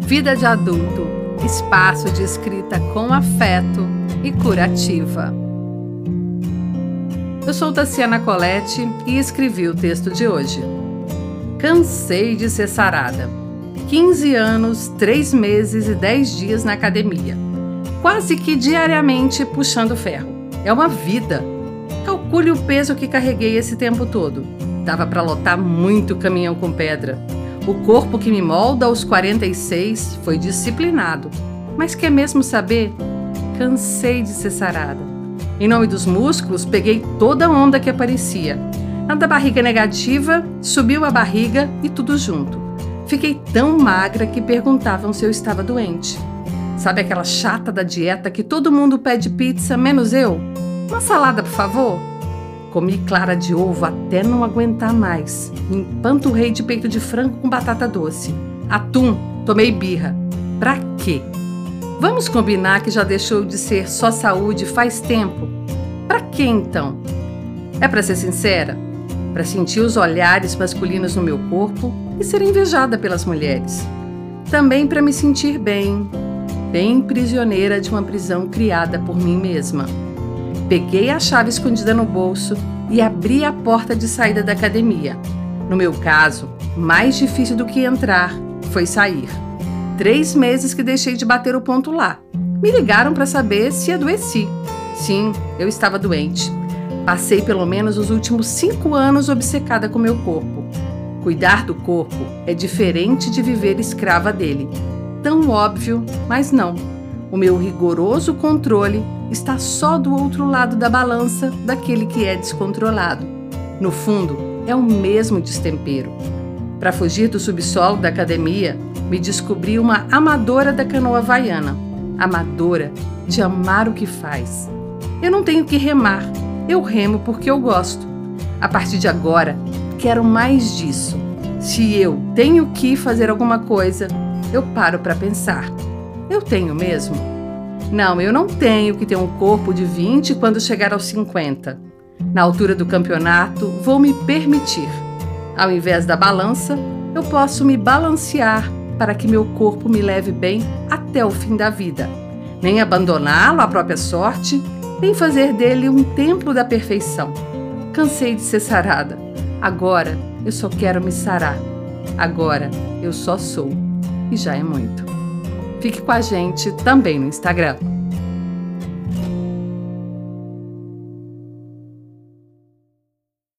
Vida de adulto, espaço de escrita com afeto e curativa. Eu sou Tassiana Colette e escrevi o texto de hoje. Cansei de ser sarada. 15 anos, 3 meses e 10 dias na academia. Quase que diariamente puxando ferro. É uma vida. Calcule o peso que carreguei esse tempo todo. Dava para lotar muito caminhão com pedra. O corpo que me molda aos 46 foi disciplinado. Mas quer mesmo saber? Cansei de ser sarada. Em nome dos músculos, peguei toda a onda que aparecia. Na da barriga negativa, subiu a barriga e tudo junto. Fiquei tão magra que perguntavam se eu estava doente. Sabe aquela chata da dieta que todo mundo pede pizza, menos eu? Uma salada, por favor? Comi clara de ovo até não aguentar mais. Empanturrei de peito de frango com batata doce. Atum, tomei birra. Pra quê? Vamos combinar que já deixou de ser só saúde faz tempo. Para que então? É para ser sincera? Para sentir os olhares masculinos no meu corpo e ser invejada pelas mulheres. Também para me sentir bem, bem prisioneira de uma prisão criada por mim mesma. Peguei a chave escondida no bolso e abri a porta de saída da academia. No meu caso, mais difícil do que entrar foi sair. Três meses que deixei de bater o ponto lá. Me ligaram para saber se adoeci. Sim, eu estava doente. Passei pelo menos os últimos cinco anos obcecada com meu corpo. Cuidar do corpo é diferente de viver escrava dele. Tão óbvio, mas não. O meu rigoroso controle está só do outro lado da balança daquele que é descontrolado. No fundo, é o mesmo destempero. Para fugir do subsolo da academia, me descobri uma amadora da canoa havaiana. Amadora de amar o que faz. Eu não tenho que remar, eu remo porque eu gosto. A partir de agora, quero mais disso. Se eu tenho que fazer alguma coisa, eu paro para pensar. Eu tenho mesmo? Não, eu não tenho que ter um corpo de 20 quando chegar aos 50. Na altura do campeonato, vou me permitir. Ao invés da balança, eu posso me balancear para que meu corpo me leve bem até o fim da vida. Nem abandoná-lo à própria sorte, nem fazer dele um templo da perfeição. Cansei de ser sarada. Agora eu só quero me sarar. Agora eu só sou. E já é muito. Fique com a gente também no Instagram.